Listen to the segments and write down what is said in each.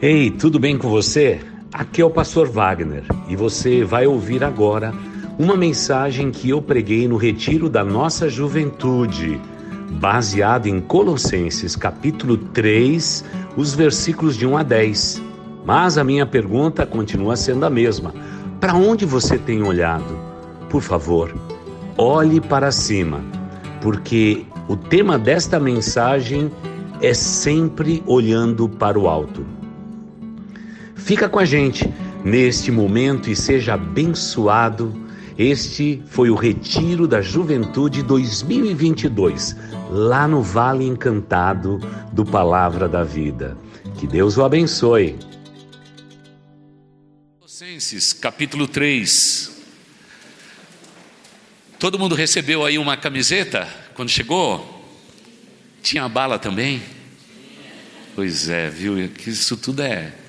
Ei, tudo bem com você? Aqui é o Pastor Wagner e você vai ouvir agora uma mensagem que eu preguei no retiro da nossa juventude, baseado em Colossenses capítulo 3, os versículos de 1 a 10. Mas a minha pergunta continua sendo a mesma: para onde você tem olhado? Por favor, olhe para cima, porque o tema desta mensagem é sempre olhando para o alto. Fica com a gente neste momento e seja abençoado. Este foi o Retiro da Juventude 2022, lá no Vale Encantado do Palavra da Vida. Que Deus o abençoe. Colossenses, capítulo 3. Todo mundo recebeu aí uma camiseta quando chegou? Tinha bala também? Pois é, viu? Isso tudo é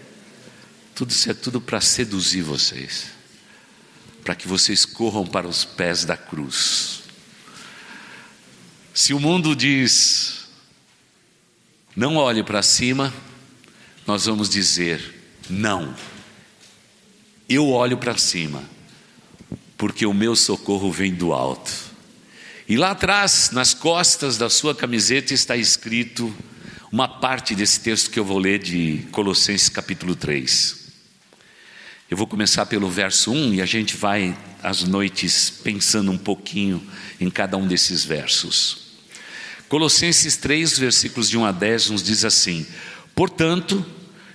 tudo isso é tudo para seduzir vocês, para que vocês corram para os pés da cruz. Se o mundo diz, não olhe para cima, nós vamos dizer, não, eu olho para cima, porque o meu socorro vem do alto. E lá atrás, nas costas da sua camiseta, está escrito uma parte desse texto que eu vou ler de Colossenses capítulo 3. Eu vou começar pelo verso 1 e a gente vai às noites pensando um pouquinho em cada um desses versos. Colossenses 3, versículos de 1 a 10 nos diz assim: Portanto,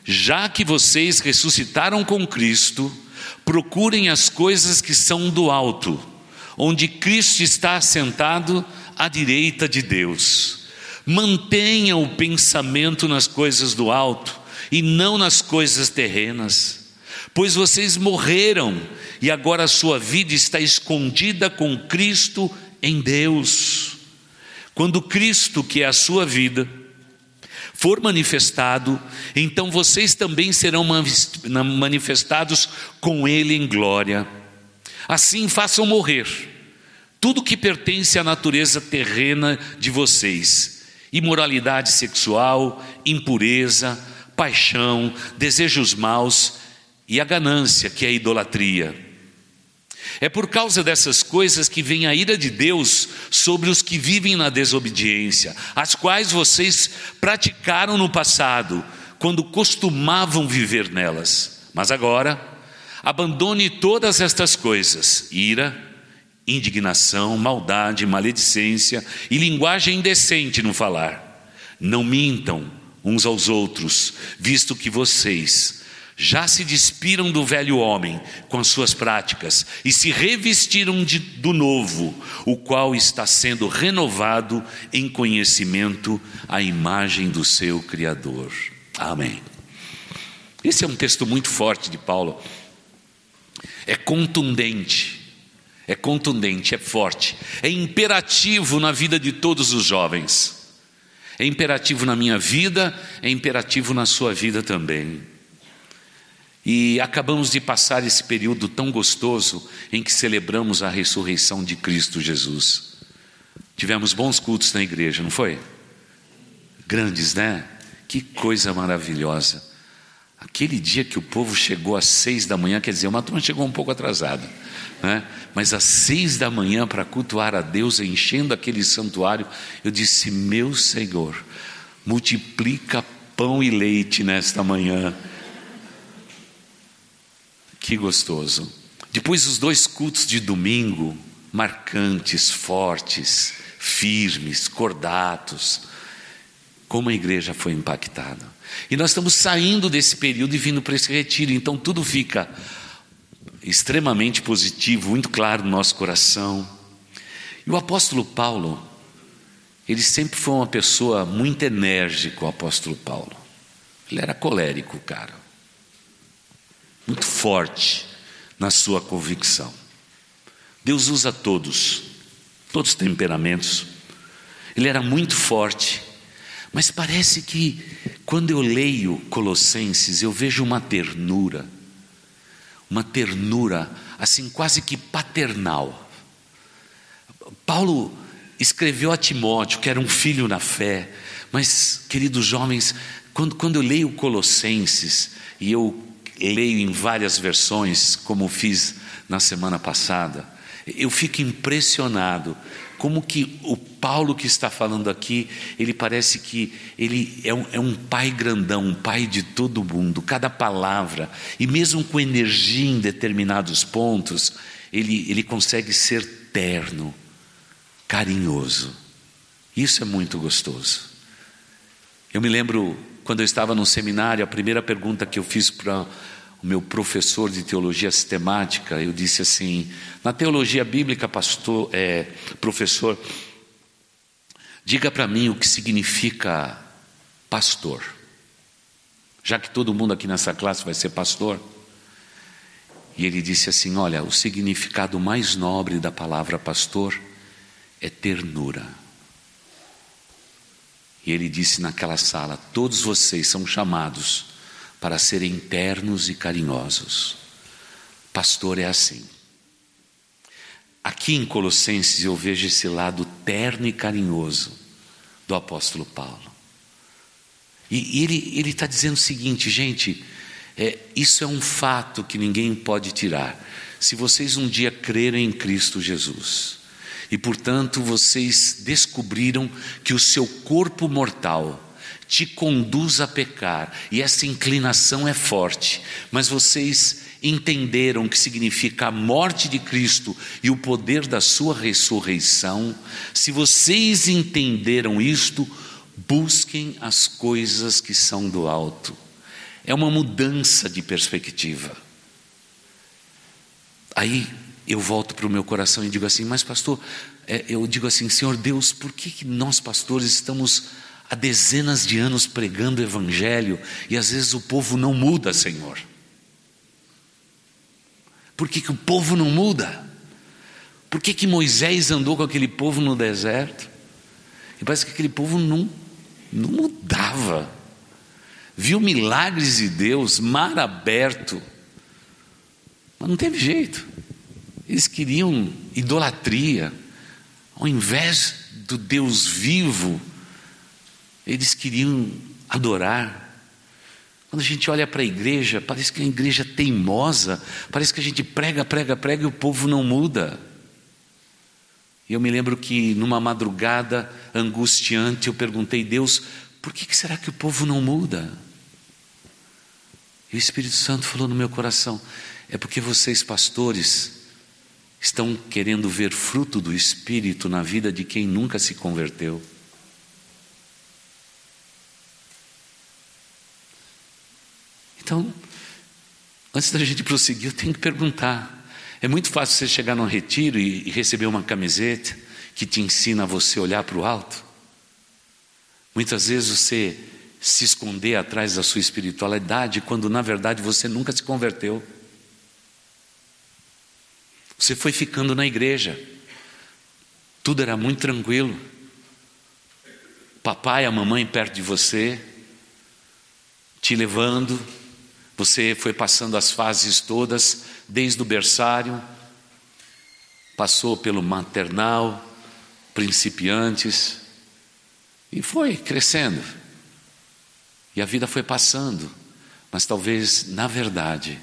já que vocês ressuscitaram com Cristo, procurem as coisas que são do alto, onde Cristo está assentado à direita de Deus. Mantenha o pensamento nas coisas do alto e não nas coisas terrenas pois vocês morreram e agora a sua vida está escondida com Cristo em Deus. Quando Cristo, que é a sua vida, for manifestado, então vocês também serão manifestados com Ele em glória. Assim façam morrer tudo que pertence à natureza terrena de vocês: imoralidade sexual, impureza, paixão, desejos maus e a ganância, que é a idolatria. É por causa dessas coisas que vem a ira de Deus sobre os que vivem na desobediência, as quais vocês praticaram no passado, quando costumavam viver nelas. Mas agora, abandone todas estas coisas: ira, indignação, maldade, maledicência e linguagem indecente no falar. Não mintam uns aos outros, visto que vocês já se despiram do velho homem com as suas práticas e se revestiram de, do novo, o qual está sendo renovado em conhecimento à imagem do seu Criador. Amém. Esse é um texto muito forte de Paulo. É contundente, é contundente, é forte, é imperativo na vida de todos os jovens. É imperativo na minha vida, é imperativo na sua vida também. E acabamos de passar esse período tão gostoso em que celebramos a ressurreição de Cristo Jesus. Tivemos bons cultos na igreja, não foi? Grandes, né? Que coisa maravilhosa. Aquele dia que o povo chegou às seis da manhã, quer dizer, uma turma chegou um pouco atrasada, né? mas às seis da manhã para cultuar a Deus, enchendo aquele santuário, eu disse: Meu Senhor, multiplica pão e leite nesta manhã que gostoso. Depois os dois cultos de domingo, marcantes, fortes, firmes, cordatos. Como a igreja foi impactada. E nós estamos saindo desse período e vindo para esse retiro, então tudo fica extremamente positivo, muito claro no nosso coração. E o apóstolo Paulo, ele sempre foi uma pessoa muito enérgica, o apóstolo Paulo. Ele era colérico, cara muito forte na sua convicção. Deus usa todos, todos os temperamentos. Ele era muito forte, mas parece que quando eu leio Colossenses, eu vejo uma ternura, uma ternura assim quase que paternal. Paulo escreveu a Timóteo, que era um filho na fé, mas, queridos jovens, Quando, quando eu leio Colossenses, e eu leio em várias versões, como fiz na semana passada, eu fico impressionado como que o Paulo que está falando aqui, ele parece que ele é um, é um, pai grandão, um pai de todo mundo, cada palavra, e mesmo com energia em determinados pontos, ele, ele consegue ser terno, carinhoso. Isso é muito gostoso. Eu me lembro quando eu estava no seminário, a primeira pergunta que eu fiz para o meu professor de teologia sistemática, eu disse assim: na teologia bíblica, pastor, é, professor, diga para mim o que significa pastor. Já que todo mundo aqui nessa classe vai ser pastor. E ele disse assim: Olha, o significado mais nobre da palavra pastor é ternura. E ele disse naquela sala: Todos vocês são chamados para serem ternos e carinhosos. Pastor é assim. Aqui em Colossenses eu vejo esse lado terno e carinhoso do apóstolo Paulo. E, ele está dizendo o seguinte, gente, é, isso é um fato que ninguém pode tirar. Se vocês um dia crerem em Cristo Jesus, e portanto vocês descobriram que o seu corpo mortal te conduz a pecar, e essa inclinação é forte, mas vocês entenderam o que significa a morte de Cristo e o poder da sua ressurreição, se vocês entenderam isto, busquem as coisas que são do alto. É uma mudança de perspectiva. Aí eu volto para o meu coração e digo assim: Mas, pastor, é, eu digo assim, Senhor Deus, por que, que nós, pastores, estamos há dezenas de anos pregando o Evangelho e às vezes o povo não muda, Senhor? Por que, que o povo não muda? Por que, que Moisés andou com aquele povo no deserto? E parece que aquele povo não, não mudava. Viu milagres de Deus, mar aberto, mas não teve jeito. Eles queriam idolatria, ao invés do Deus vivo, eles queriam adorar. Quando a gente olha para a igreja, parece que é uma igreja teimosa, parece que a gente prega, prega, prega e o povo não muda. E eu me lembro que numa madrugada angustiante eu perguntei, Deus, por que, que será que o povo não muda? E o Espírito Santo falou no meu coração: é porque vocês, pastores, estão querendo ver fruto do Espírito na vida de quem nunca se converteu. Então, antes da gente prosseguir, eu tenho que perguntar. É muito fácil você chegar num retiro e, receber uma camiseta que te ensina a você olhar para o alto. Muitas vezes você se esconder atrás da sua espiritualidade, quando na verdade você nunca se converteu. Você foi ficando na igreja, tudo era muito tranquilo. Papai e a mamãe perto de você, te levando, você foi passando as fases todas, desde o berçário, passou pelo maternal, principiantes, e foi crescendo. E a vida foi passando, mas talvez, na verdade,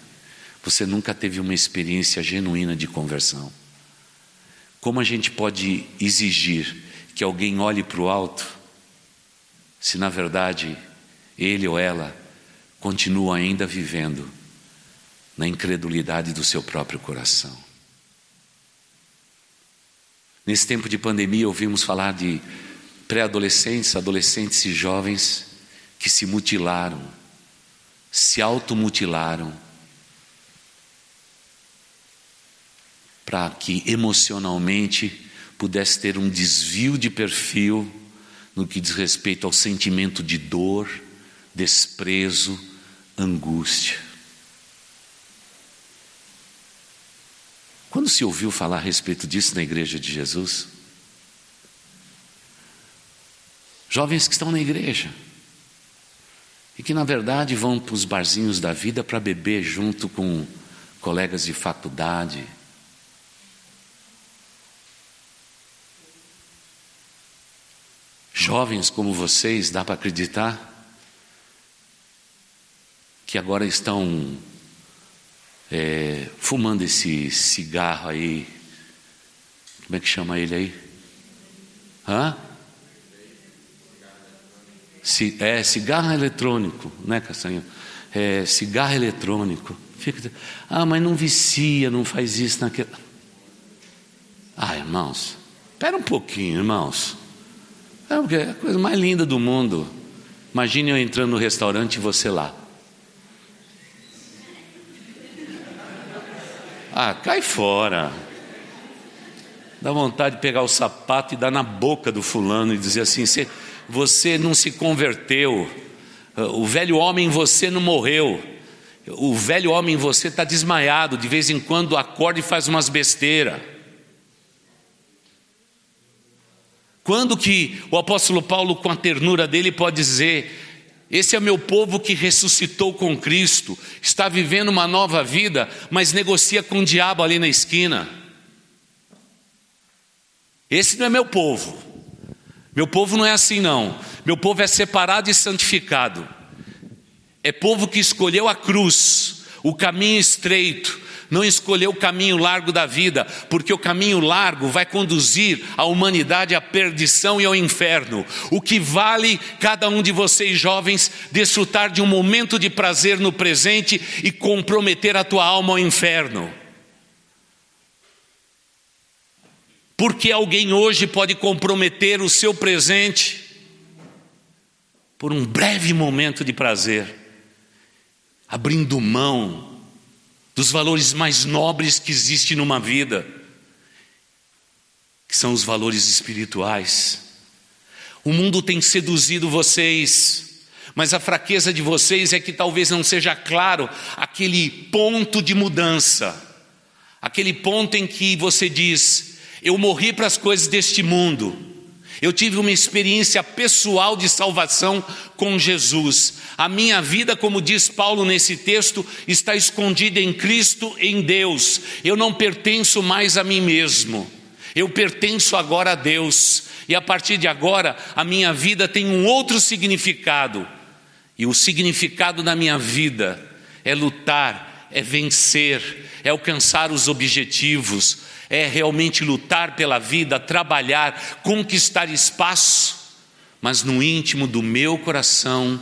você nunca teve uma experiência genuína de conversão. Como a gente pode exigir que alguém olhe para o alto, se na verdade ele ou ela continua ainda vivendo na incredulidade do seu próprio coração? Nesse tempo de pandemia, ouvimos falar de pré-adolescentes, adolescentes e jovens que se mutilaram, se automutilaram para que emocionalmente pudesse ter um desvio de perfil no que diz respeito ao sentimento de dor, desprezo, angústia. Quando se ouviu falar a respeito disso na igreja de Jesus? Jovens que estão na igreja e que, na verdade, vão para os barzinhos da vida para beber junto com colegas de faculdade, Jovens como vocês, dá para acreditar que agora estão é, fumando esse cigarro aí. Como é que chama ele aí? Hã? é, cigarro eletrônico, né, Castanho? É, cigarro eletrônico. Fica, ah, mas não vicia, não faz isso naquele. Ah, irmãos, espera um pouquinho, irmãos. É a coisa mais linda do mundo. Imagine eu entrando no restaurante e você lá. Ah, cai fora. Dá vontade de pegar o sapato e dar na boca do fulano e dizer assim: você, você não se converteu, o velho homem em você não morreu, o velho homem em você está desmaiado, de vez em quando acorda e faz umas besteiras. Quando que o apóstolo Paulo, com a ternura dele, pode dizer: Esse é meu povo que ressuscitou com Cristo, está vivendo uma nova vida, mas negocia com o diabo ali na esquina. Esse não é meu povo. Meu povo não é assim, não. Meu povo é separado e santificado. É povo que escolheu a cruz, o caminho estreito, não escolheu o caminho largo da vida, porque o caminho largo vai conduzir a humanidade à perdição e ao inferno. O que vale cada um de vocês jovens desfrutar de um momento de prazer no presente e comprometer a tua alma ao inferno? Porque alguém hoje pode comprometer o seu presente por um breve momento de prazer, abrindo mão dos valores mais nobres que existe numa vida, que são os valores espirituais. O mundo tem seduzido vocês, mas a fraqueza de vocês é que talvez não seja claro aquele ponto de mudança, aquele ponto em que você diz: eu morri para as coisas deste mundo. Eu tive uma experiência pessoal de salvação com Jesus. A minha vida, como diz Paulo nesse texto, está escondida em Cristo, em Deus. Eu não pertenço mais a mim mesmo. Eu pertenço agora a Deus. E a partir de agora, a minha vida tem um outro significado. E o significado da minha vida é lutar, é vencer, é alcançar os objetivos, é realmente lutar pela vida, trabalhar, conquistar espaço, mas no íntimo do meu coração,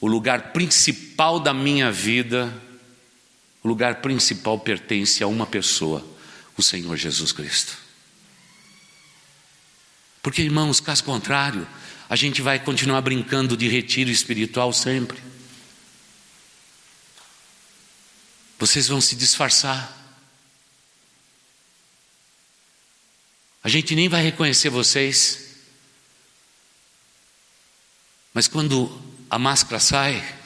o lugar principal da minha vida, o lugar principal pertence a uma pessoa, o Senhor Jesus Cristo. Porque, irmãos, caso contrário, a gente vai continuar brincando de retiro espiritual sempre. Vocês vão se disfarçar. A gente nem vai reconhecer vocês. Mas quando a máscara sai,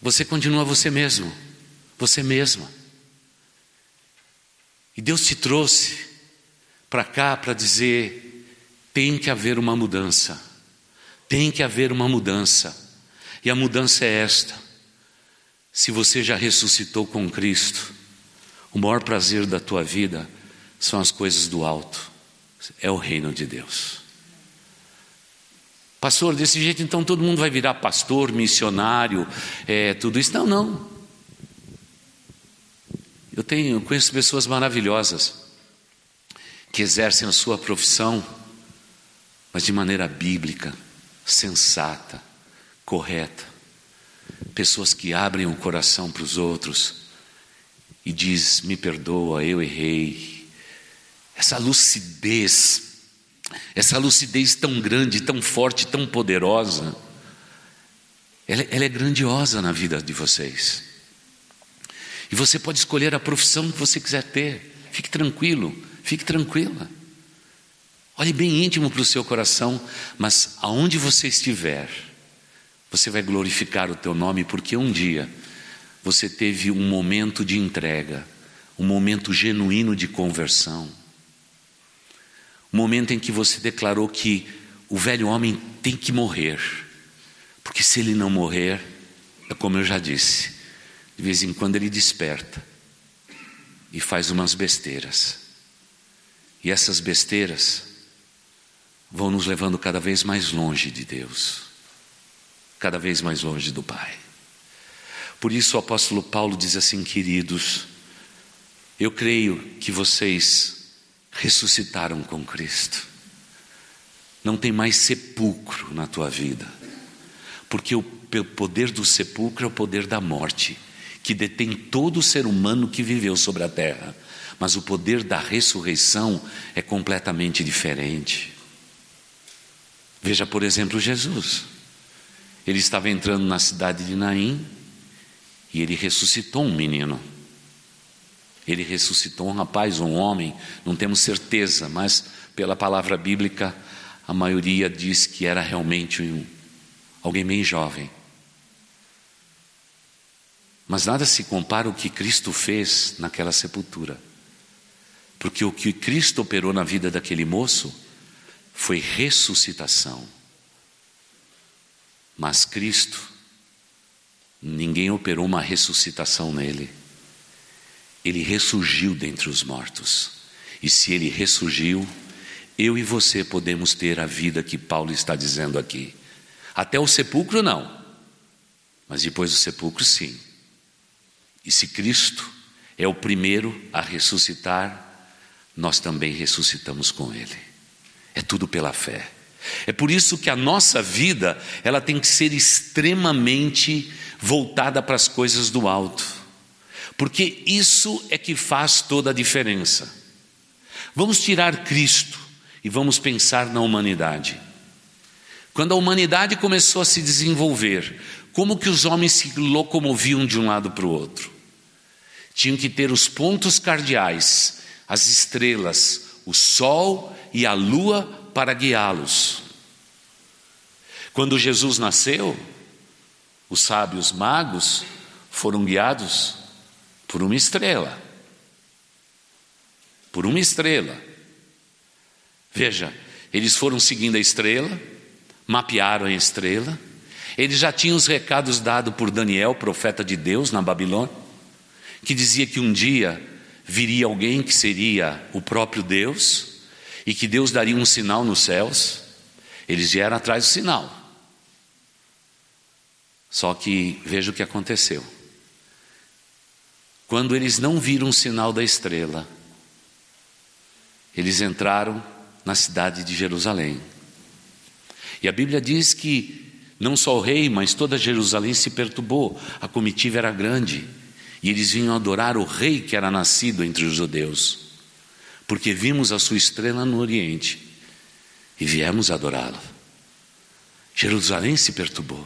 você continua você mesmo, você mesma. E Deus te trouxe para cá para dizer: tem que haver uma mudança, tem que haver uma mudança. E a mudança é esta: se você já ressuscitou com Cristo, o maior prazer da tua vida são as coisas do alto, é o reino de Deus. Pastor, desse jeito então todo mundo vai virar pastor, missionário, é, tudo isso. Não, não. Eu tenho, conheço pessoas maravilhosas que exercem a sua profissão, mas de maneira bíblica, sensata, correta. Pessoas que abrem o coração para os outros e diz: "Me perdoa, eu errei, essa lucidez, essa lucidez tão grande, tão forte, tão poderosa, ela, ela é grandiosa na vida de vocês. E você pode escolher a profissão que você quiser ter. Fique tranquilo, fique tranquila. Olhe bem íntimo para o seu coração, mas aonde você estiver, você vai glorificar o teu nome, porque um dia você teve um momento de entrega, um momento genuíno de conversão. Momento em que você declarou que o velho homem tem que morrer, porque se ele não morrer, é como eu já disse, de vez em quando ele desperta e faz umas besteiras, e essas besteiras vão nos levando cada vez mais longe de Deus, cada vez mais longe do Pai. Por isso o apóstolo Paulo diz assim, queridos, eu creio que vocês ressuscitaram com Cristo. Não tem mais sepulcro na tua vida, porque o poder do sepulcro é o poder da morte, que detém todo ser humano que viveu sobre a terra. Mas o poder da ressurreição é completamente diferente. Veja, por exemplo, Jesus. Ele estava entrando na cidade de Naim e ele ressuscitou um menino. Ele ressuscitou um rapaz, um homem, não temos certeza, mas pela palavra bíblica, a maioria diz que era realmente um, alguém bem jovem. Mas nada se compara ao que Cristo fez naquela sepultura. Porque o que Cristo operou na vida daquele moço foi ressuscitação. Mas Cristo, ninguém operou uma ressuscitação nele. Ele ressurgiu dentre os mortos. E se ele ressurgiu, eu e você podemos ter a vida que Paulo está dizendo aqui. Até o sepulcro, não. Mas depois do sepulcro, sim. E se Cristo é o primeiro a ressuscitar, nós também ressuscitamos com Ele. É tudo pela fé. É por isso que a nossa vida ela tem que ser extremamente voltada para as coisas do alto, porque isso é que faz toda a diferença. Vamos tirar Cristo e vamos pensar na humanidade. Quando a humanidade começou a se desenvolver, como que os homens se locomoviam de um lado para o outro? Tinham que ter os pontos cardeais, as estrelas, o sol e a lua para guiá-los. Quando Jesus nasceu, os sábios magos foram guiados por uma estrela. Por uma estrela. Veja, eles foram seguindo a estrela, mapearam a estrela, eles já tinham os recados dados por Daniel, profeta de Deus, na Babilônia, que dizia que um dia viria alguém que seria o próprio Deus e que Deus daria um sinal nos céus. Eles vieram atrás do sinal. Só que veja o que aconteceu. Quando eles não viram o sinal da estrela, eles entraram na cidade de Jerusalém. E a Bíblia diz que não só o rei, mas toda Jerusalém se perturbou, a comitiva era grande, e eles vinham adorar o rei que era nascido entre os judeus, porque vimos a sua estrela no Oriente e viemos adorá-lo. Jerusalém se perturbou.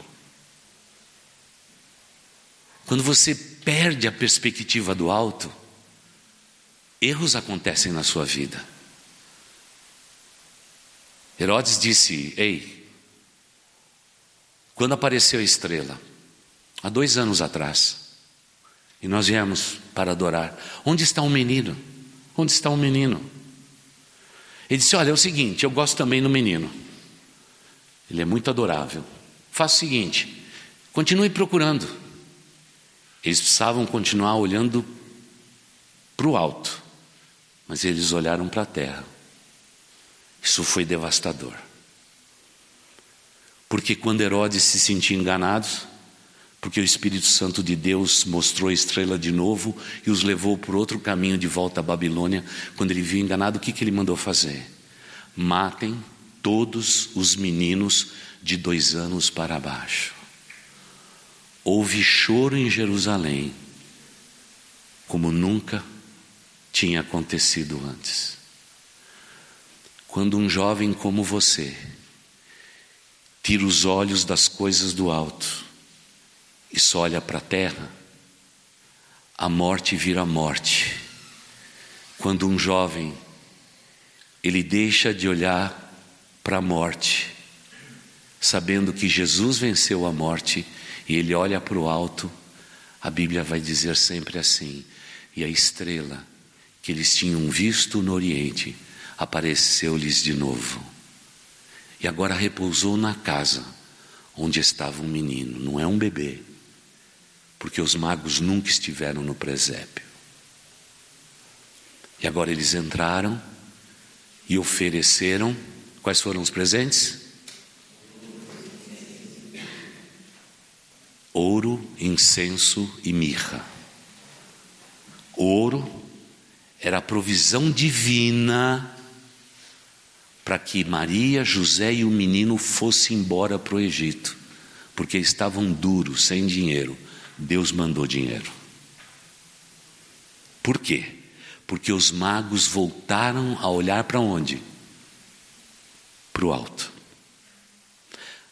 Quando você perde a perspectiva do alto, erros acontecem na sua vida. Herodes disse: Ei, quando apareceu a estrela, há dois anos atrás, e nós viemos para adorar, onde está o menino? Onde está o menino? Ele disse: Olha, é o seguinte, eu gosto também do menino, ele é muito adorável. Faça o seguinte, continue procurando. Eles precisavam continuar olhando para o alto, mas eles olharam para a terra. Isso foi devastador. Porque quando Herodes se sentia enganado, porque o Espírito Santo de Deus mostrou a estrela de novo e os levou por outro caminho de volta à Babilônia, quando ele viu enganado, o que, que ele mandou fazer? Matem todos os meninos de dois anos para baixo. Houve choro em Jerusalém, como nunca tinha acontecido antes. Quando um jovem como você, tira os olhos das coisas do alto e só olha para a terra, a morte vira morte. Quando um jovem ele deixa de olhar para a morte, sabendo que Jesus venceu a morte, e ele olha para o alto, a Bíblia vai dizer sempre assim: e a estrela que eles tinham visto no Oriente apareceu-lhes de novo e agora repousou na casa onde estava um menino, não é um bebê, porque os magos nunca estiveram no presépio. E agora eles entraram e ofereceram, quais foram os presentes? Ouro, incenso e mirra. Ouro era a provisão divina para que Maria, José e o menino fossem embora para o Egito, porque estavam duros, sem dinheiro. Deus mandou dinheiro. Por quê? Porque os magos voltaram a olhar para onde? Para o alto.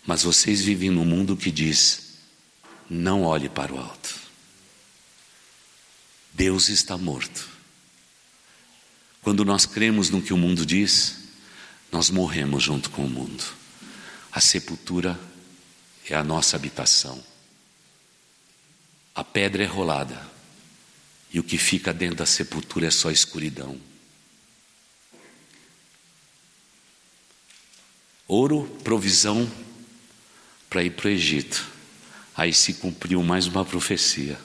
Mas vocês vivem num mundo que diz: não olhe para o alto. Deus está morto. Quando nós cremos no que o mundo diz, nós morremos junto com o mundo. A sepultura é a nossa habitação. A pedra é rolada e o que fica dentro da sepultura é só escuridão. Ouro, provisão para ir para o Egito. Aí se cumpriu mais uma profecia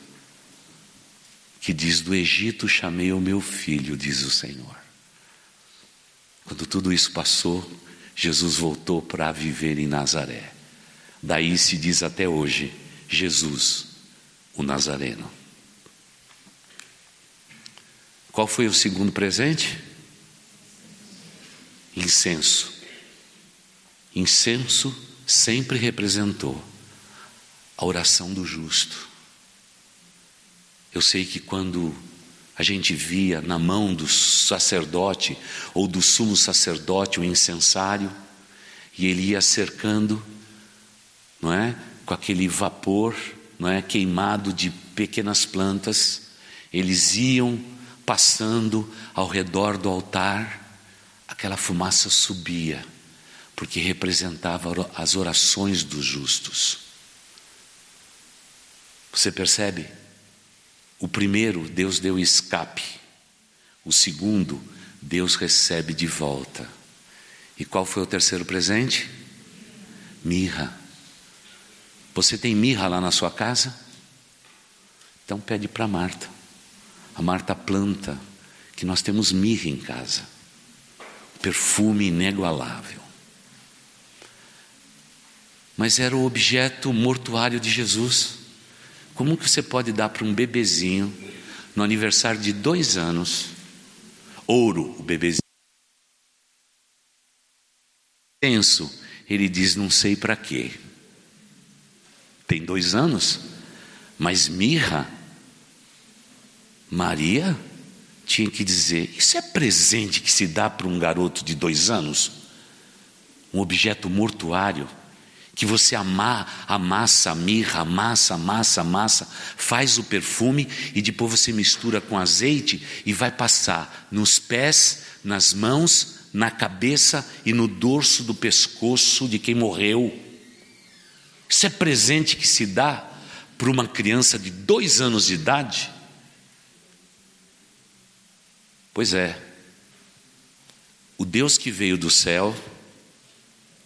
que diz: Do Egito chamei o meu filho, diz o Senhor. Quando tudo isso passou, Jesus voltou para viver em Nazaré. Daí se diz até hoje: Jesus, o Nazareno. Qual foi o segundo presente? Incenso. Incenso sempre representou a oração do justo. Eu sei que quando a gente via na mão do sacerdote ou do sumo sacerdote o incensário, e ele ia cercando, não é? Com aquele vapor, não é? Queimado de pequenas plantas, eles iam passando ao redor do altar, aquela fumaça subia, porque representava as orações dos justos. Você percebe? O primeiro, Deus deu escape. O segundo, Deus recebe de volta. E qual foi o terceiro presente? Mirra. Você tem mirra lá na sua casa? Então pede para Marta. A Marta planta que nós temos mirra em casa. Perfume inigualável. Mas era o objeto mortuário de Jesus. Como que você pode dar para um bebezinho no aniversário de dois anos ouro, o bebezinho? Penso, ele diz, não sei para quê. Tem dois anos, mas mirra, Maria tinha que dizer: Isso é presente que se dá para um garoto de dois anos? Um objeto mortuário que você ama, amassa a mirra, amassa, amassa, amassa, faz o perfume e depois você mistura com azeite e vai passar nos pés, nas mãos, na cabeça e no dorso do pescoço de quem morreu. Isso é presente que se dá para uma criança de dois anos de idade? Pois é, o Deus que veio do céu,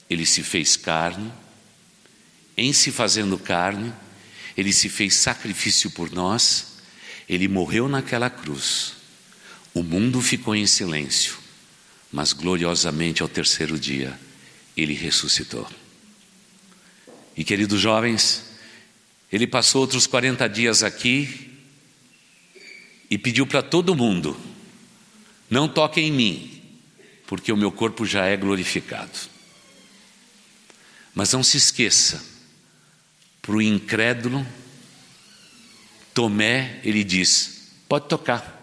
ele se fez carne, em se fazendo carne, ele se fez sacrifício por nós, ele morreu naquela cruz. O mundo ficou em silêncio, mas gloriosamente ao terceiro dia ele ressuscitou. E queridos jovens, ele passou outros 40 dias aqui e pediu para todo mundo: não toquem em mim, porque o meu corpo já é glorificado. Mas não se esqueça, para o incrédulo, Tomé, ele diz: pode tocar.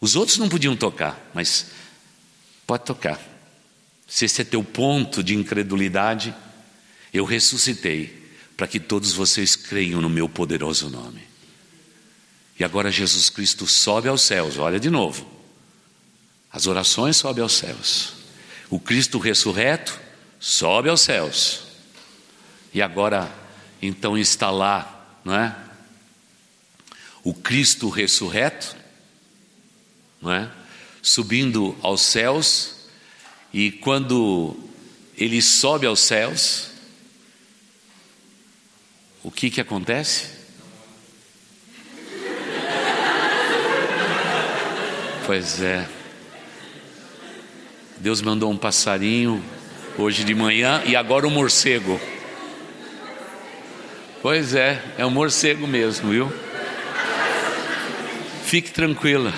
Os outros não podiam tocar, mas pode tocar. Se esse é teu ponto de incredulidade, eu ressuscitei para que todos vocês creiam no meu poderoso nome. E agora Jesus Cristo sobe aos céus, olha de novo. As orações sobem aos céus. O Cristo ressurreto sobe aos céus e agora então lá, não é? O Cristo ressurreto, não é? Subindo aos céus, e quando ele sobe aos céus, o que que acontece? Pois é. Deus mandou um passarinho hoje de manhã e agora um morcego. Pois é, é um morcego mesmo, viu? Fique tranquila.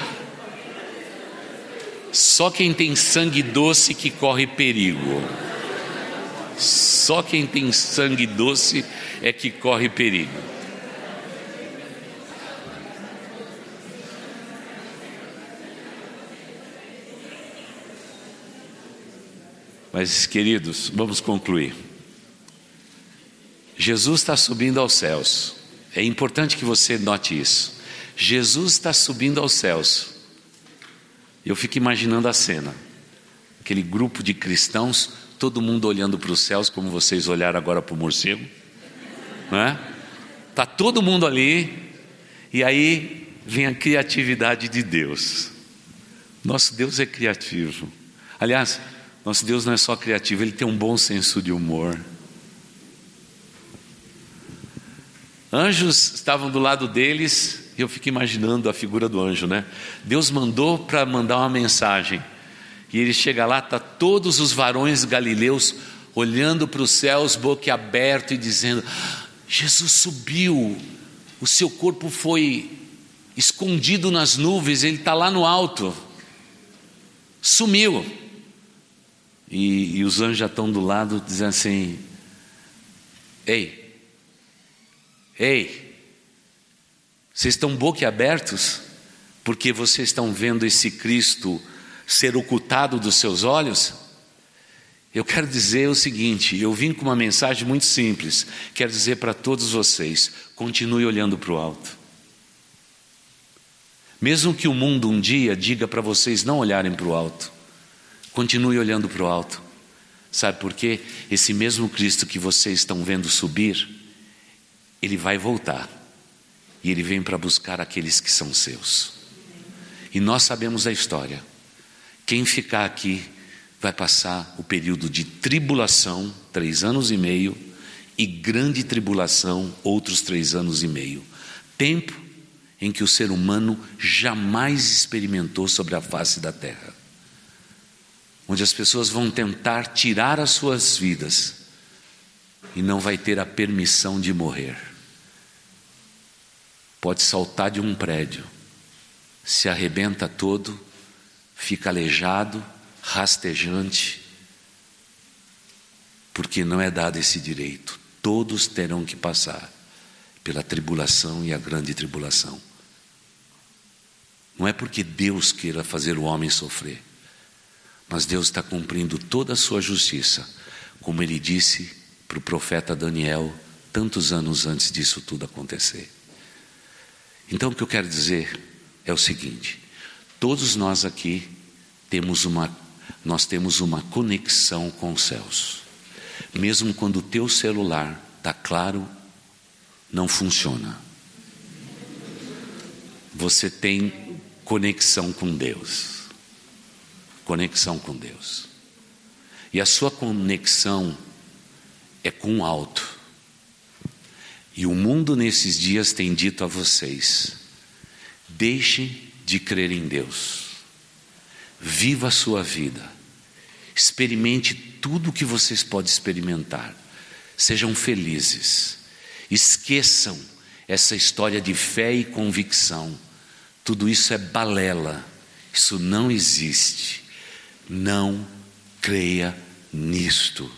Só quem tem sangue doce que corre perigo. Só quem tem sangue doce é que corre perigo. Mas, queridos, vamos concluir. Jesus está subindo aos céus. É importante que você note isso. Jesus está subindo aos céus. Eu fico imaginando a cena. Aquele grupo de cristãos, todo mundo olhando para os céus, como vocês olharam agora para o morcego. Não é? Está todo mundo ali, e aí vem a criatividade de Deus. Nosso Deus é criativo. Aliás, nosso Deus não é só criativo, ele tem um bom senso de humor. Anjos estavam do lado deles, e eu fico imaginando a figura do anjo, né? Deus mandou para mandar uma mensagem. E ele chega lá, tá todos os varões galileus olhando para os céus, boca aberta e dizendo: Jesus subiu, o seu corpo foi escondido nas nuvens, ele está lá no alto, sumiu. E, e os anjos já estão do lado, dizendo assim: Ei, Ei, vocês estão boquiabertos porque vocês estão vendo esse Cristo ser ocultado dos seus olhos? Eu quero dizer o seguinte: eu vim com uma mensagem muito simples. Quero dizer para todos vocês: continue olhando para o alto. Mesmo que o mundo um dia diga para vocês não olharem para o alto, continue olhando para o alto. Sabe por quê? Esse mesmo Cristo que vocês estão vendo subir, ele vai voltar. E ele vem para buscar aqueles que são seus. E nós sabemos a história. Quem ficar aqui vai passar o período de tribulação, três anos e meio, e grande tribulação, outros três anos e meio. Tempo em que o ser humano jamais experimentou sobre a face da terra. Onde as pessoas vão tentar tirar as suas vidas e não vai ter a permissão de morrer pode saltar de um prédio, se arrebenta todo, fica aleijado, rastejante, porque não é dado esse direito. Todos terão que passar pela tribulação e a grande tribulação. Não é porque Deus queira fazer o homem sofrer, mas Deus está cumprindo toda a sua justiça, como ele disse para o profeta Daniel tantos anos antes disso tudo acontecer. Então o que eu quero dizer é o seguinte: todos nós aqui temos uma nós temos uma conexão com os céus. Mesmo quando o teu celular está claro, não funciona. Você tem conexão com Deus. Conexão com Deus. E a sua conexão é com o alto. E o mundo nesses dias tem dito a vocês: deixe de crer em Deus, viva a sua vida, experimente tudo o que vocês podem experimentar, sejam felizes, esqueçam essa história de fé e convicção, tudo isso é balela, isso não existe, não creia nisto,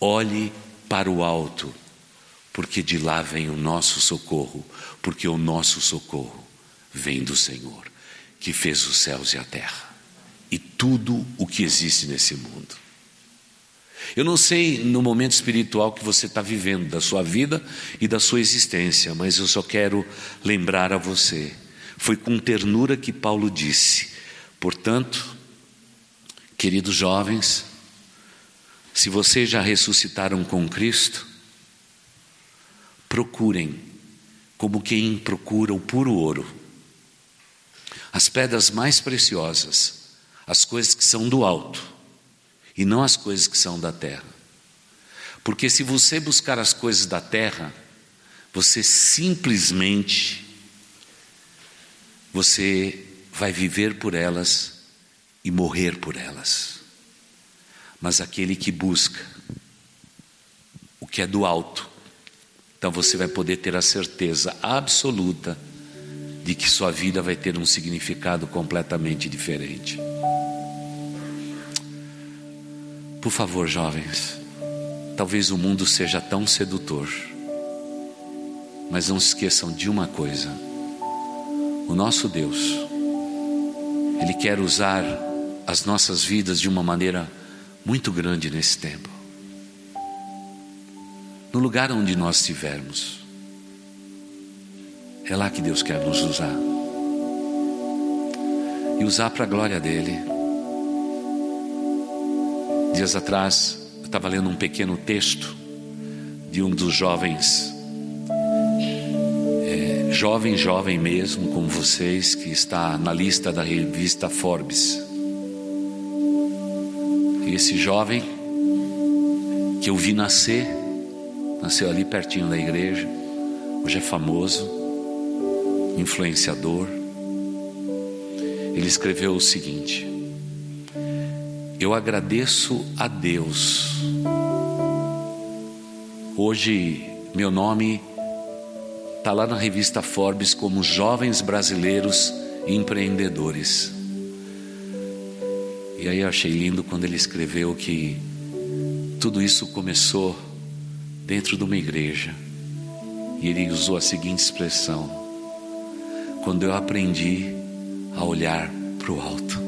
olhe para o alto porque de lá vem o nosso socorro, porque o nosso socorro vem do Senhor, que fez os céus e a terra e tudo o que existe nesse mundo. Eu não sei no momento espiritual que você está vivendo, da sua vida e da sua existência, mas eu só quero lembrar a você. Foi com ternura que Paulo disse: portanto, queridos jovens, se vocês já ressuscitaram com Cristo, procurem como quem procura o puro ouro, as pedras mais preciosas, as coisas que são do alto e não as coisas que são da terra. Porque se você buscar as coisas da terra, você simplesmente você vai viver por elas e morrer por elas. Mas aquele que busca o que é do alto, Então você vai poder ter a certeza absoluta de que sua vida vai ter um significado completamente diferente. Por favor, jovens, talvez o mundo seja tão sedutor, mas não se esqueçam de uma coisa: o nosso Deus, Ele quer usar as nossas vidas de uma maneira muito grande nesse tempo no lugar onde nós estivermos. É lá que Deus quer nos usar. E usar para a glória dEle. Dias atrás, eu estava lendo um pequeno texto de um dos jovens, é, jovem, jovem mesmo, como vocês, que está na lista da revista Forbes. E esse jovem que eu vi nascer, Nasceu ali pertinho da igreja. Hoje é famoso, influenciador. Ele escreveu o seguinte: Eu agradeço a Deus. Hoje meu nome está lá na revista Forbes como Jovens Brasileiros Empreendedores. E aí eu achei lindo quando ele escreveu que tudo isso começou dentro de uma igreja. E ele usou a seguinte expressão: Quando eu aprendi a olhar para o alto.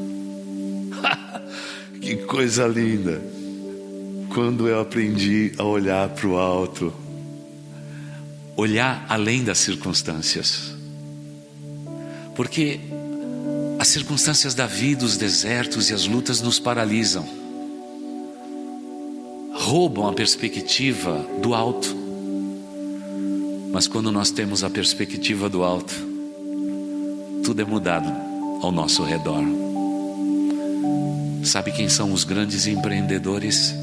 que coisa linda! Quando eu aprendi a olhar para o alto, olhar além das circunstâncias, porque as circunstâncias da vida, os desertos e as lutas nos paralisam roubam a perspectiva do alto. Mas quando nós temos a perspectiva do alto, tudo é mudado ao nosso redor. Sabe quem são os grandes empreendedores?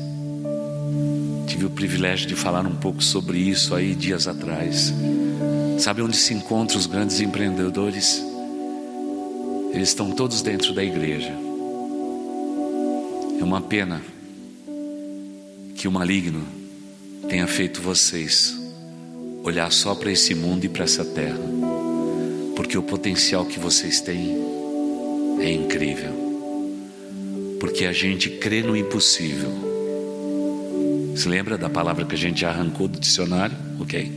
Tive o privilégio de falar um pouco sobre isso aí dias atrás. Sabe onde se encontram os grandes empreendedores? Eles estão todos dentro da igreja. É uma pena que o maligno tenha feito vocês olhar só para esse mundo e para essa terra, porque o potencial que vocês têm é incrível. Porque a gente crê no impossível. Se lembra da palavra que a gente já arrancou do dicionário? Ok.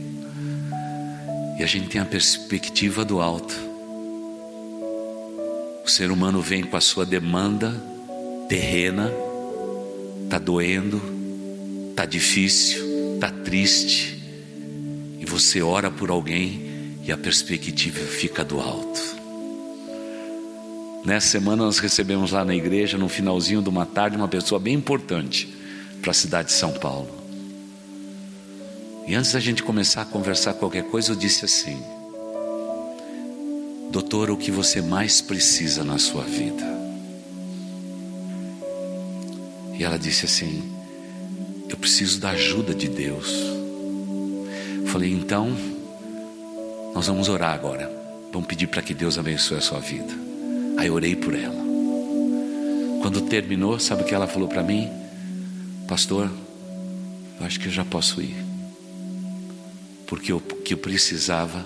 E a gente tem a perspectiva do alto. O ser humano vem com a sua demanda terrena, está doendo, Está difícil, está triste, e você ora por alguém e a perspectiva fica do alto. Nessa semana nós recebemos lá na igreja, no finalzinho de uma tarde, uma pessoa bem importante para a cidade de São Paulo. E antes da gente começar a conversar qualquer coisa, eu disse assim: Doutor, o que você mais precisa na sua vida? E ela disse assim: eu preciso da ajuda de Deus. Falei, então, nós vamos orar agora. Vamos pedir para que Deus abençoe a sua vida. Aí orei por ela. Quando terminou, sabe o que ela falou para mim? Pastor, eu acho que eu já posso ir. Porque o que eu precisava,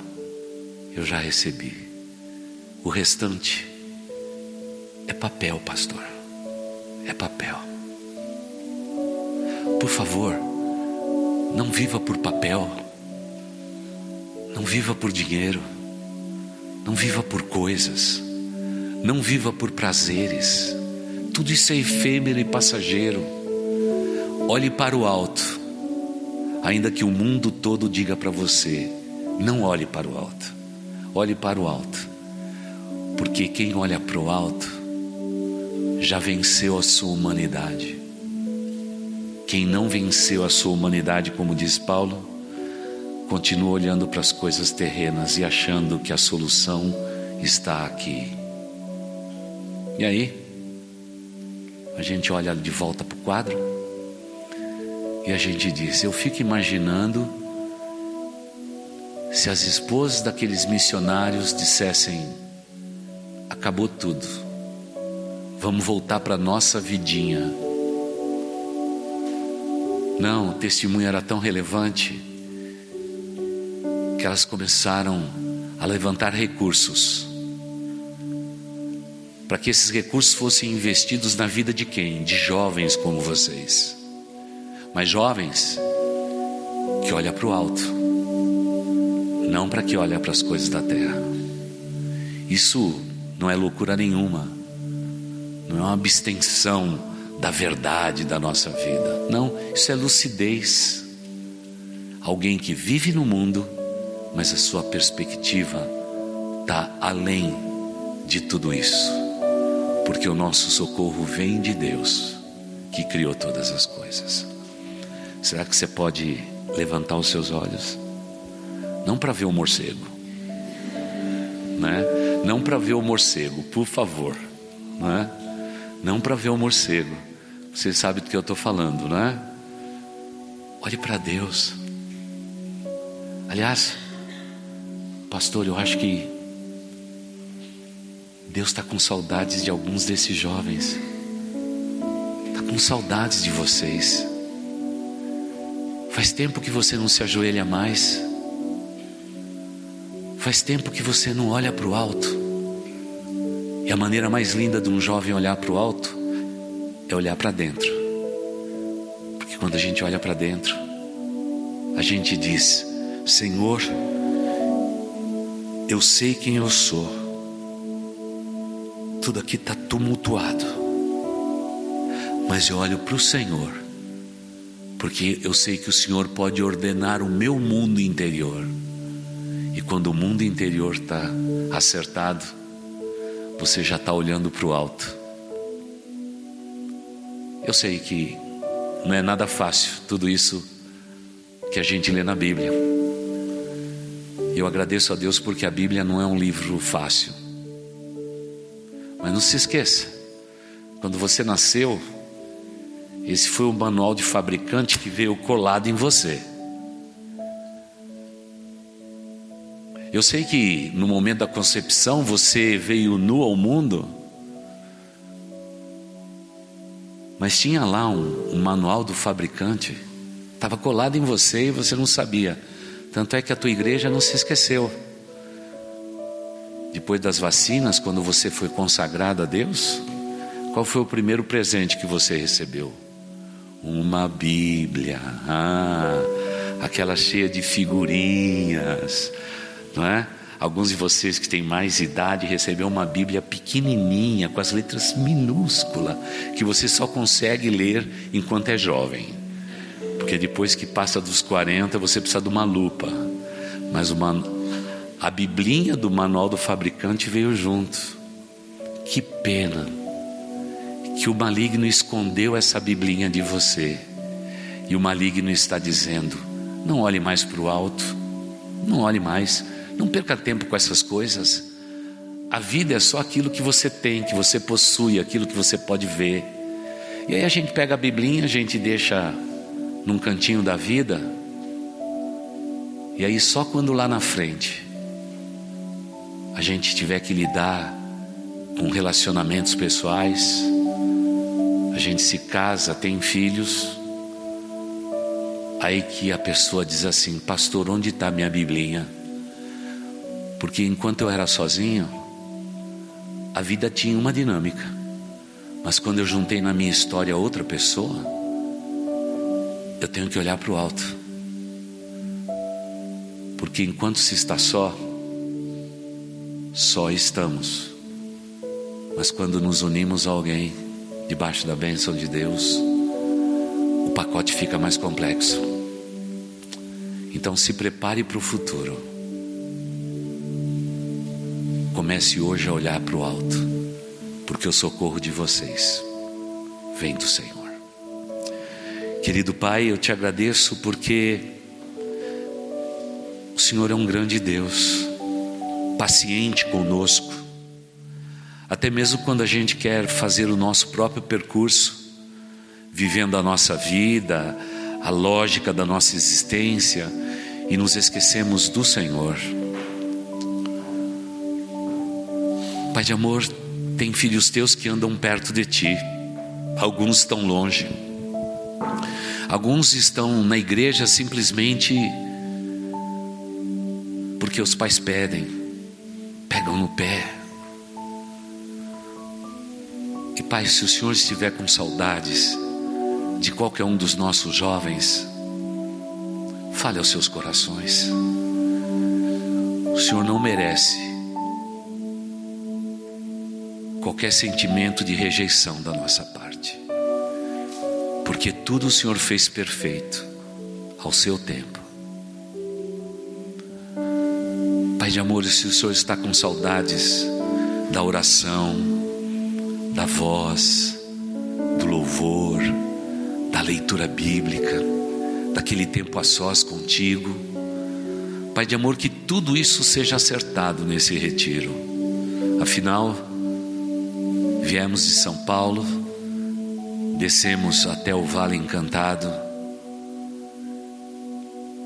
eu já recebi. O restante é papel, pastor. É papel. Por favor, não viva por papel, não viva por dinheiro, não viva por coisas, não viva por prazeres, tudo isso é efêmero e passageiro. Olhe para o alto, ainda que o mundo todo diga para você: não olhe para o alto, olhe para o alto, porque quem olha para o alto já venceu a sua humanidade. Quem não venceu a sua humanidade, como diz Paulo, continua olhando para as coisas terrenas e achando que a solução está aqui. E aí, a gente olha de volta para o quadro e a gente diz: Eu fico imaginando se as esposas daqueles missionários dissessem: Acabou tudo, vamos voltar para a nossa vidinha não, o testemunho era tão relevante que elas começaram a levantar recursos para que esses recursos fossem investidos na vida de quem? De jovens como vocês. Mas jovens que olha para o alto, não para que olha para as coisas da terra. Isso não é loucura nenhuma, não é uma abstenção da verdade da nossa vida. Não, isso é lucidez. Alguém que vive no mundo, mas a sua perspectiva está além de tudo isso porque o nosso socorro vem de Deus, que criou todas as coisas. Será que você pode levantar os seus olhos? Não para ver o morcego, né? Não para ver o morcego, por favor, né? Não para ver o morcego. Você sabe do que eu estou falando, né? Olhe para Deus. Aliás, pastor, eu acho que Deus está com saudades de alguns desses jovens. Está com saudades de vocês. Faz tempo que você não se ajoelha mais. Faz tempo que você não olha para o alto. E a maneira mais linda de um jovem olhar para o alto é olhar para dentro. Porque quando a gente olha para dentro, a gente diz: Senhor, eu sei quem eu sou tudo aqui está tumultuado. Mas eu olho para o Senhor, porque eu sei que o Senhor pode ordenar o meu mundo interior. E quando o mundo interior está acertado, você já está olhando para o alto. Eu sei que não é nada fácil tudo isso que a gente lê na Bíblia. Eu agradeço a Deus porque a Bíblia não é um livro fácil. Mas não se esqueça, quando você nasceu, esse foi o manual de fabricante que veio colado em você. Eu sei que no momento da concepção você veio nu ao mundo, mas tinha lá um, um manual do fabricante, estava colado em você e você não sabia. Tanto é que a tua igreja não se esqueceu. Depois das vacinas, quando você foi consagrado a Deus, qual foi o primeiro presente que você recebeu? Uma Bíblia, ah, aquela cheia de figurinhas, não é? Alguns de vocês que têm mais idade receberam uma Bíblia pequenininha, com as letras minúsculas, que você só consegue ler enquanto é jovem. Porque depois que passa dos 40, você precisa de uma lupa. Mas uma a biblinha do manual do fabricante veio junto. Que pena que o maligno escondeu essa biblinha de você. E o maligno está dizendo: não olhe mais para o alto, não olhe mais, não perca tempo com essas coisas. A vida é só aquilo que você tem, que você possui, aquilo que você pode ver. E aí a gente pega a biblinha, a gente deixa num cantinho da vida, e aí só quando lá na frente a gente tiver que lidar com relacionamentos pessoais, a gente se casa, tem filhos, aí que a pessoa diz assim: Pastor, onde está minha Biblinha? Porque enquanto eu era sozinho, a vida tinha uma dinâmica, mas quando eu juntei na minha história outra pessoa, eu tenho que olhar para o alto, porque enquanto se está só, só estamos. Mas quando nos unimos a alguém, debaixo da bênção de Deus, o pacote fica mais complexo. Então se prepare para o futuro. Comece hoje a olhar para o alto, porque o socorro de vocês vem do Senhor. Querido Pai, eu te agradeço porque o Senhor é um grande Deus paciente conosco, até mesmo quando a gente quer fazer o nosso próprio percurso, vivendo a nossa vida, a lógica da nossa existência e nos esquecemos do Senhor. Pai de amor, tem filhos teus que andam perto de ti, alguns estão longe, alguns estão na igreja simplesmente porque os pais pedem, pegam no pé. E Pai, se o Senhor estiver com saudades de qualquer um dos nossos jovens, fale aos seus corações. O Senhor não merece qualquer sentimento de rejeição da nossa parte, porque tudo o Senhor fez perfeito ao seu tempo. Pai de amor, se o Senhor está com saudades da oração, da voz, do louvor, da leitura bíblica, daquele tempo a sós contigo, Pai de amor, que tudo isso seja acertado nesse retiro. Afinal, Viemos de São Paulo, descemos até o Vale Encantado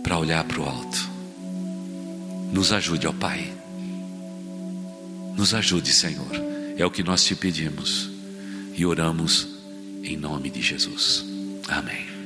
para olhar para o alto. Nos ajude, ó Pai. Nos ajude, Senhor. É o que nós te pedimos e oramos em nome de Jesus. Amém.